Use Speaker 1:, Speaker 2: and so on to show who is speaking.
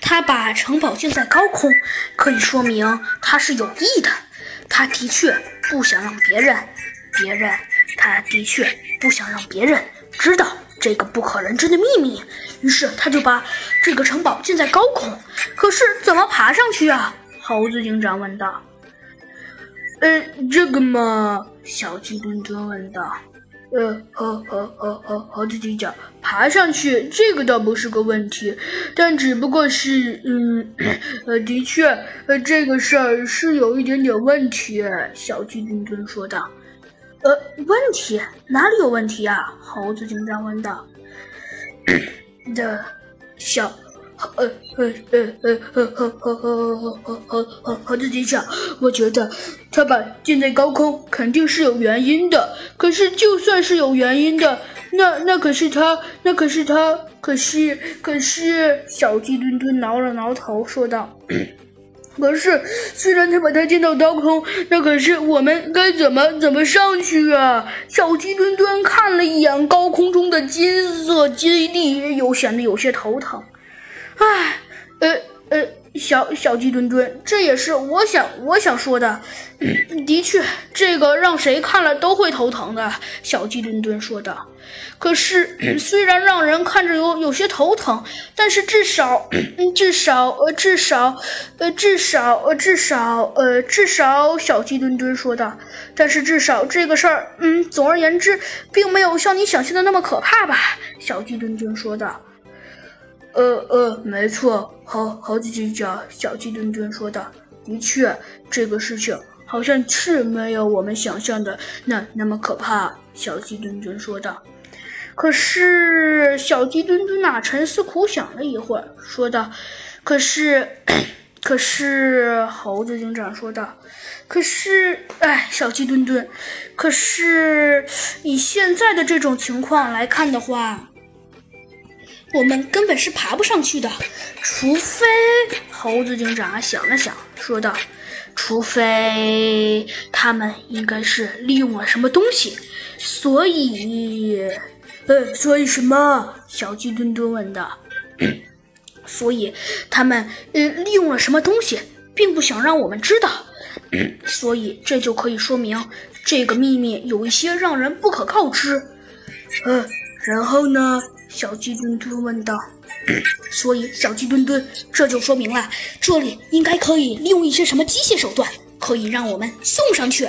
Speaker 1: 他把城堡建在高空，可以说明他是有意的。他的确不想让别人，别人，他的确不想让别人知道这个不可人知的秘密。于是他就把这个城堡建在高空。可是怎么爬上去啊？猴子警长问道。
Speaker 2: 呃，这个嘛，小鸡墩墩问道。呃，猴猴猴猴猴子警长，爬上去这个倒不是个问题，但只不过是，嗯，呃，的确，呃，这个事儿是有一点点问题。小鸡墩墩说道。
Speaker 1: 呃，问题哪里有问题啊？猴子警长问道。
Speaker 2: 的，小。呃呃呃呃呃猴猴猴猴猴猴子警长，我觉得他把建在高空肯定是有原因的。可是就算是有原因的，那那可是他，那可是他，可是可是小鸡墩墩挠了挠头说道：“可是虽然他把它建到高空，那可是我们该怎么怎么上去啊？”小鸡墩墩看了一眼高空中的金色基地，又显得有些头疼。唉，呃呃，小小鸡墩墩，这也是我想我想说的。的确，这个让谁看了都会头疼的。小鸡墩墩说道。可是，虽然让人看着有有些头疼，但是至少，至少，呃，至少，呃，至少，呃，至少，呃，至少，小鸡墩墩说道。但是至少这个事儿，嗯，总而言之，并没有像你想象的那么可怕吧？小鸡墩墩说道。呃呃，没错，猴猴子警长，小鸡墩墩说道：“的确，这个事情好像是没有我们想象的那那么可怕。”小鸡墩墩说道。可是，小鸡墩墩呐，沉思苦想了一会儿，说道：“可是，可是，猴子警长说道，可是，哎，小鸡墩墩，可是以现在的这种情况来看的话。”
Speaker 1: 我们根本是爬不上去的，除非
Speaker 2: 猴子警长想了想，说道：“除非他们应该是利用了什么东西，所以……呃，所以什么？”小鸡墩墩问道。
Speaker 1: “所以他们呃利用了什么东西，并不想让我们知道，所以这就可以说明这个秘密有一些让人不可告知。”
Speaker 2: 呃，然后呢？小鸡墩墩问道：“
Speaker 1: 所以，小鸡墩墩，这就说明了，这里应该可以利用一些什么机械手段，可以让我们送上去。”